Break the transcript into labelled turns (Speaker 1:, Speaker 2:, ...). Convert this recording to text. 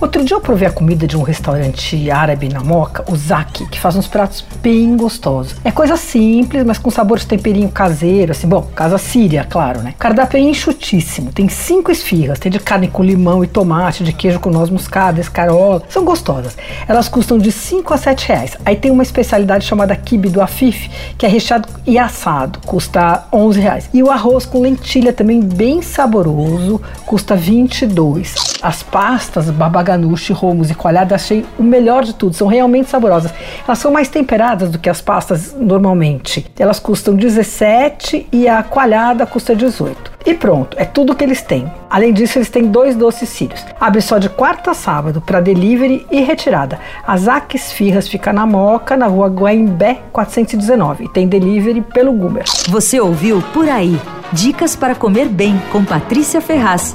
Speaker 1: Outro dia eu provei a comida de um restaurante árabe na Moca, o Zaki, que faz uns pratos bem gostosos. É coisa simples, mas com sabor de temperinho caseiro, assim, bom, casa síria, claro, né? O cardápio é enxutíssimo, tem cinco esfirras, tem de carne com limão e tomate, de queijo com noz moscada, escarola, são gostosas. Elas custam de 5 a 7 reais. Aí tem uma especialidade chamada kibe do Afif, que é recheado e assado, custa 11 reais. E o arroz com lentilha também bem saboroso, custa 22. As pastas babaganuche, romos e coalhada achei o melhor de tudo, são realmente saborosas. Elas são mais temperadas do que as pastas normalmente. Elas custam 17 e a coalhada custa 18. E pronto, é tudo que eles têm. Além disso, eles têm dois doces sírios. Abre só de quarta a sábado para delivery e retirada. A Zaques Firras fica na Moca, na rua Guaimbé 419 e tem delivery pelo Guber.
Speaker 2: Você ouviu Por Aí. Dicas para comer bem com Patrícia Ferraz.